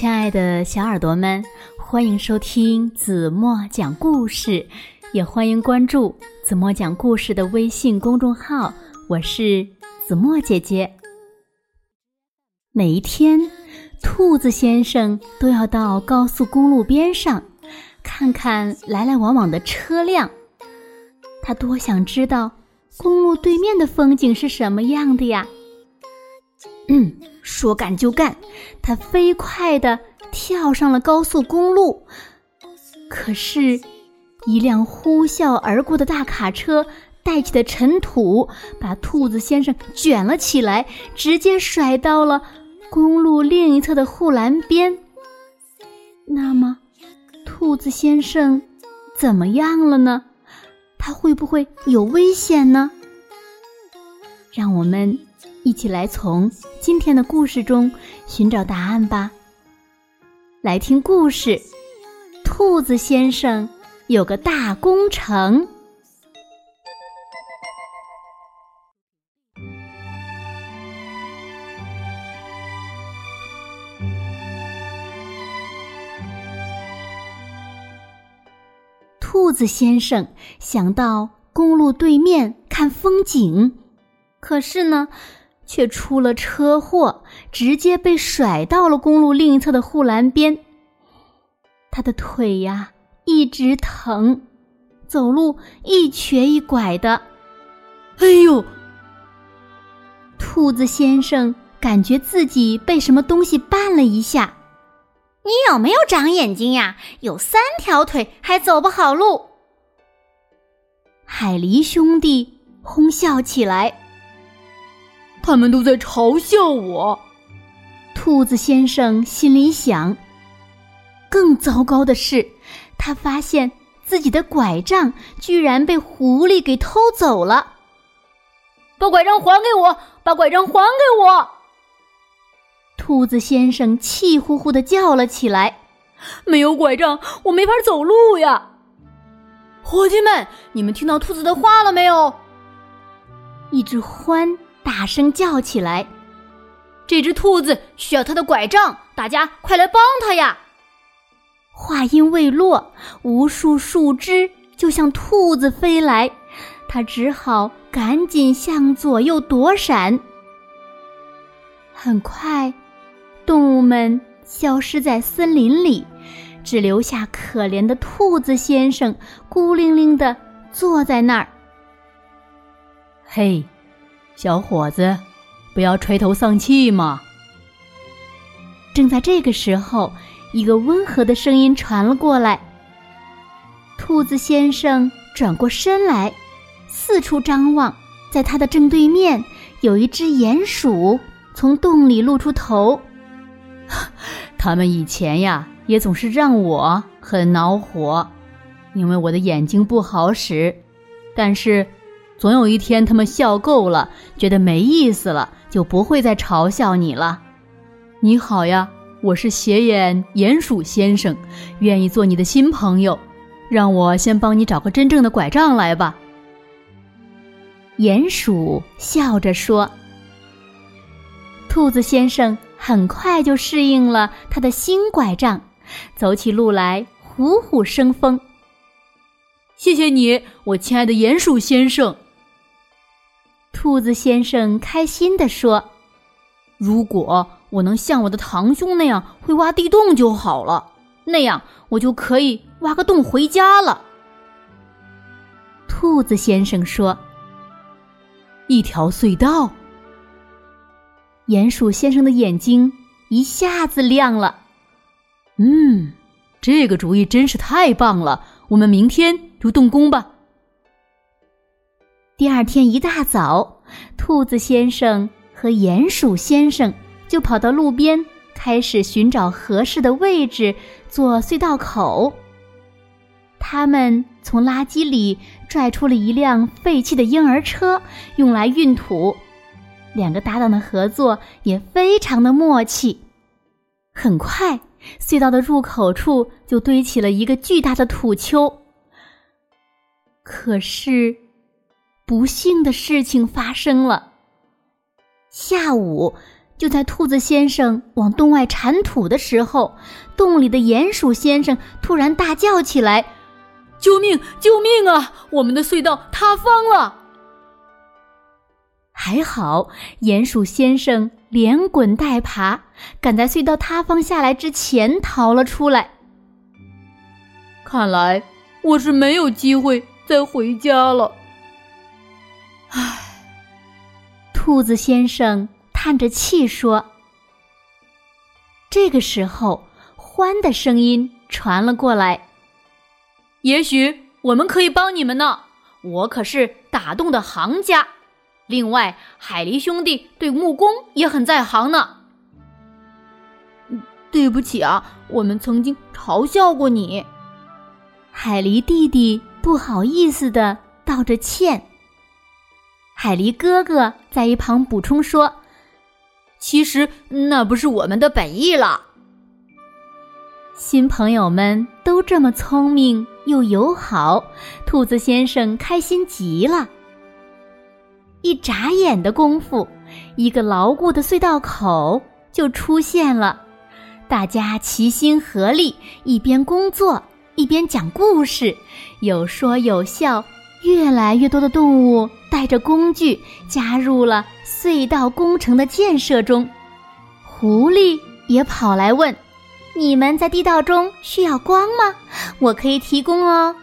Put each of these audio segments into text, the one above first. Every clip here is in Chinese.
亲爱的小耳朵们，欢迎收听子墨讲故事，也欢迎关注子墨讲故事的微信公众号。我是子墨姐姐。每一天，兔子先生都要到高速公路边上看看来来往往的车辆，他多想知道公路对面的风景是什么样的呀！嗯，说干就干，他飞快地跳上了高速公路。可是，一辆呼啸而过的大卡车带起的尘土把兔子先生卷了起来，直接甩到了公路另一侧的护栏边。那么，兔子先生怎么样了呢？他会不会有危险呢？让我们。一起来从今天的故事中寻找答案吧。来听故事：兔子先生有个大工程。兔子先生想到公路对面看风景，可是呢？却出了车祸，直接被甩到了公路另一侧的护栏边。他的腿呀一直疼，走路一瘸一拐的。哎呦！兔子先生感觉自己被什么东西绊了一下。你有没有长眼睛呀？有三条腿还走不好路？海狸兄弟哄笑起来。他们都在嘲笑我，兔子先生心里想。更糟糕的是，他发现自己的拐杖居然被狐狸给偷走了。把拐杖还给我！把拐杖还给我！兔子先生气呼呼的叫了起来：“没有拐杖，我没法走路呀！”伙计们，你们听到兔子的话了没有？一只獾。大声叫起来：“这只兔子需要它的拐杖，大家快来帮它呀！”话音未落，无数树枝就向兔子飞来，它只好赶紧向左右躲闪。很快，动物们消失在森林里，只留下可怜的兔子先生孤零零的坐在那儿。嘿。小伙子，不要垂头丧气嘛！正在这个时候，一个温和的声音传了过来。兔子先生转过身来，四处张望，在他的正对面有一只鼹鼠从洞里露出头。他们以前呀，也总是让我很恼火，因为我的眼睛不好使，但是。总有一天，他们笑够了，觉得没意思了，就不会再嘲笑你了。你好呀，我是斜眼鼹鼠先生，愿意做你的新朋友。让我先帮你找个真正的拐杖来吧。鼹鼠笑着说：“兔子先生很快就适应了他的新拐杖，走起路来虎虎生风。”谢谢你，我亲爱的鼹鼠先生。兔子先生开心地说：“如果我能像我的堂兄那样会挖地洞就好了，那样我就可以挖个洞回家了。”兔子先生说：“一条隧道。”鼹鼠先生的眼睛一下子亮了。“嗯，这个主意真是太棒了！我们明天就动工吧。”第二天一大早，兔子先生和鼹鼠先生就跑到路边，开始寻找合适的位置做隧道口。他们从垃圾里拽出了一辆废弃的婴儿车，用来运土。两个搭档的合作也非常的默契。很快，隧道的入口处就堆起了一个巨大的土丘。可是。不幸的事情发生了。下午，就在兔子先生往洞外铲土的时候，洞里的鼹鼠先生突然大叫起来：“救命！救命啊！我们的隧道塌方了！”还好，鼹鼠先生连滚带爬，赶在隧道塌方下来之前逃了出来。看来我是没有机会再回家了。唉，兔子先生叹着气说。这个时候，欢的声音传了过来：“也许我们可以帮你们呢，我可是打洞的行家。”另外，海狸兄弟对木工也很在行呢。对不起啊，我们曾经嘲笑过你。海狸弟弟不好意思的道着歉。海狸哥哥在一旁补充说：“其实那不是我们的本意了。”新朋友们都这么聪明又友好，兔子先生开心极了。一眨眼的功夫，一个牢固的隧道口就出现了。大家齐心合力，一边工作一边讲故事，有说有笑。越来越多的动物带着工具加入了隧道工程的建设中。狐狸也跑来问：“你们在地道中需要光吗？我可以提供哦。”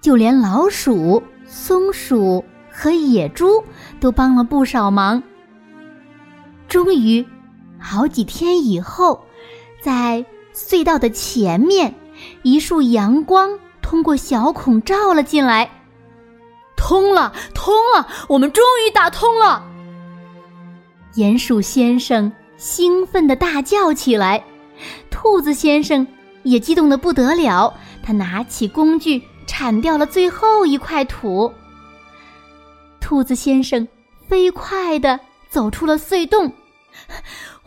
就连老鼠、松鼠。和野猪都帮了不少忙。终于，好几天以后，在隧道的前面，一束阳光通过小孔照了进来。通了，通了，我们终于打通了！鼹鼠先生兴奋地大叫起来，兔子先生也激动得不得了。他拿起工具铲掉了最后一块土。兔子先生飞快地走出了隧洞，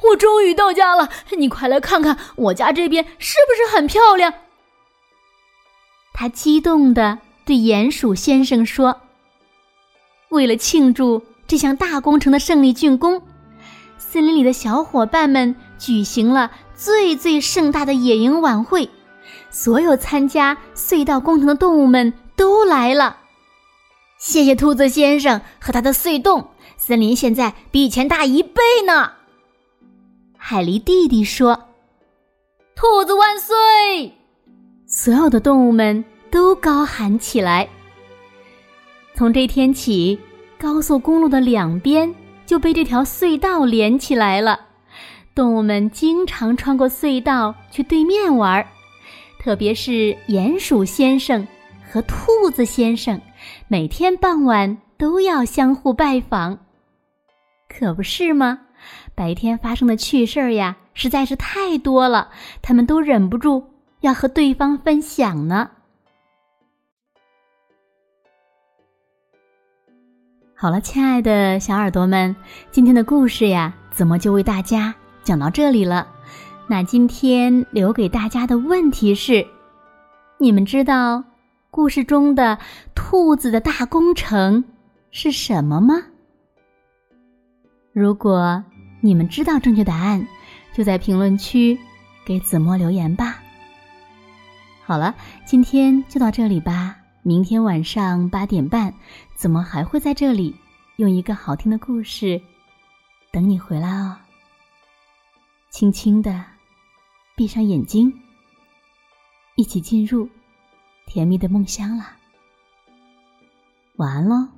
我终于到家了！你快来看看我家这边是不是很漂亮？他激动地对鼹鼠先生说：“为了庆祝这项大工程的胜利竣工，森林里的小伙伴们举行了最最盛大的野营晚会，所有参加隧道工程的动物们都来了。”谢谢兔子先生和他的隧洞，森林现在比以前大一倍呢。海狸弟弟说：“兔子万岁！”所有的动物们都高喊起来。从这天起，高速公路的两边就被这条隧道连起来了。动物们经常穿过隧道去对面玩儿，特别是鼹鼠先生和兔子先生。每天傍晚都要相互拜访，可不是吗？白天发生的趣事儿呀，实在是太多了，他们都忍不住要和对方分享呢。好了，亲爱的小耳朵们，今天的故事呀，怎么就为大家讲到这里了？那今天留给大家的问题是：你们知道？故事中的兔子的大工程是什么吗？如果你们知道正确答案，就在评论区给子墨留言吧。好了，今天就到这里吧。明天晚上八点半，怎么还会在这里用一个好听的故事等你回来哦。轻轻的闭上眼睛，一起进入。甜蜜的梦乡啦，晚安喽。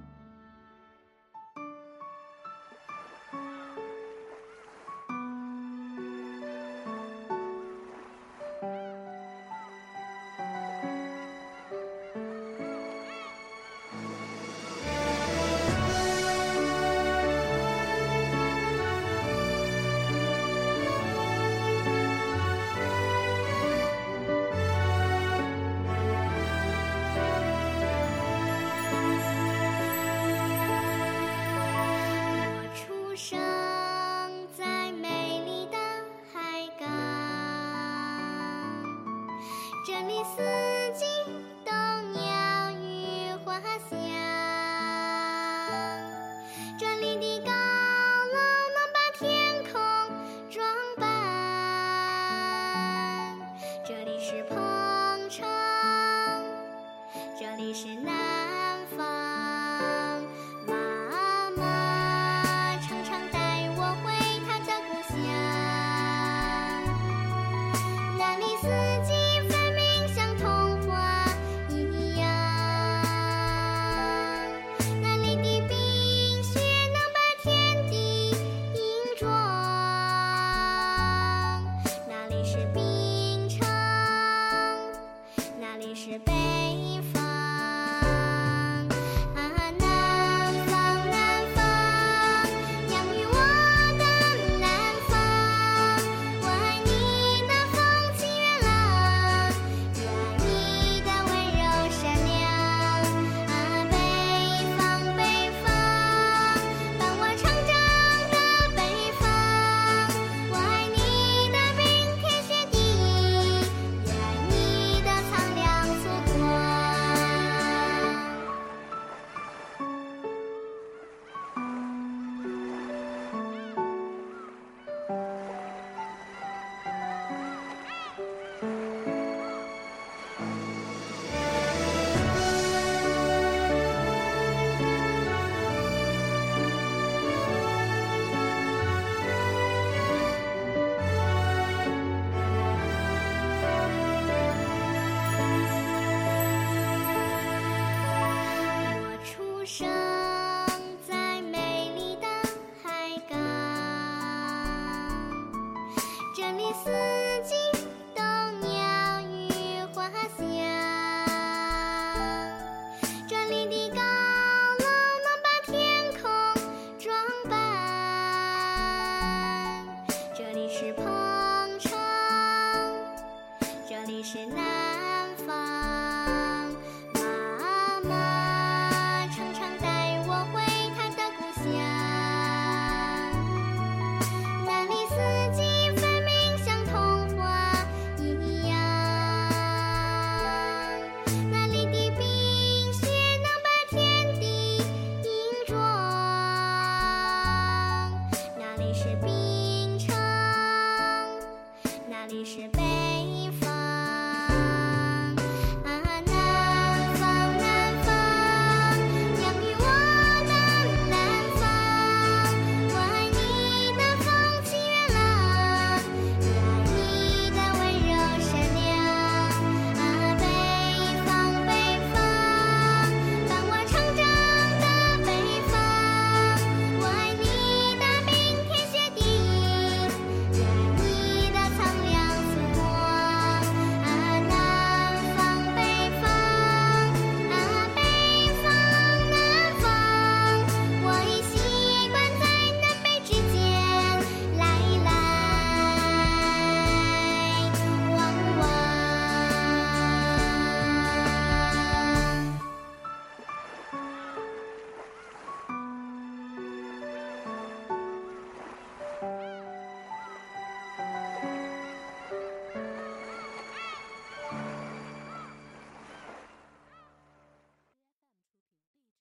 这里四季都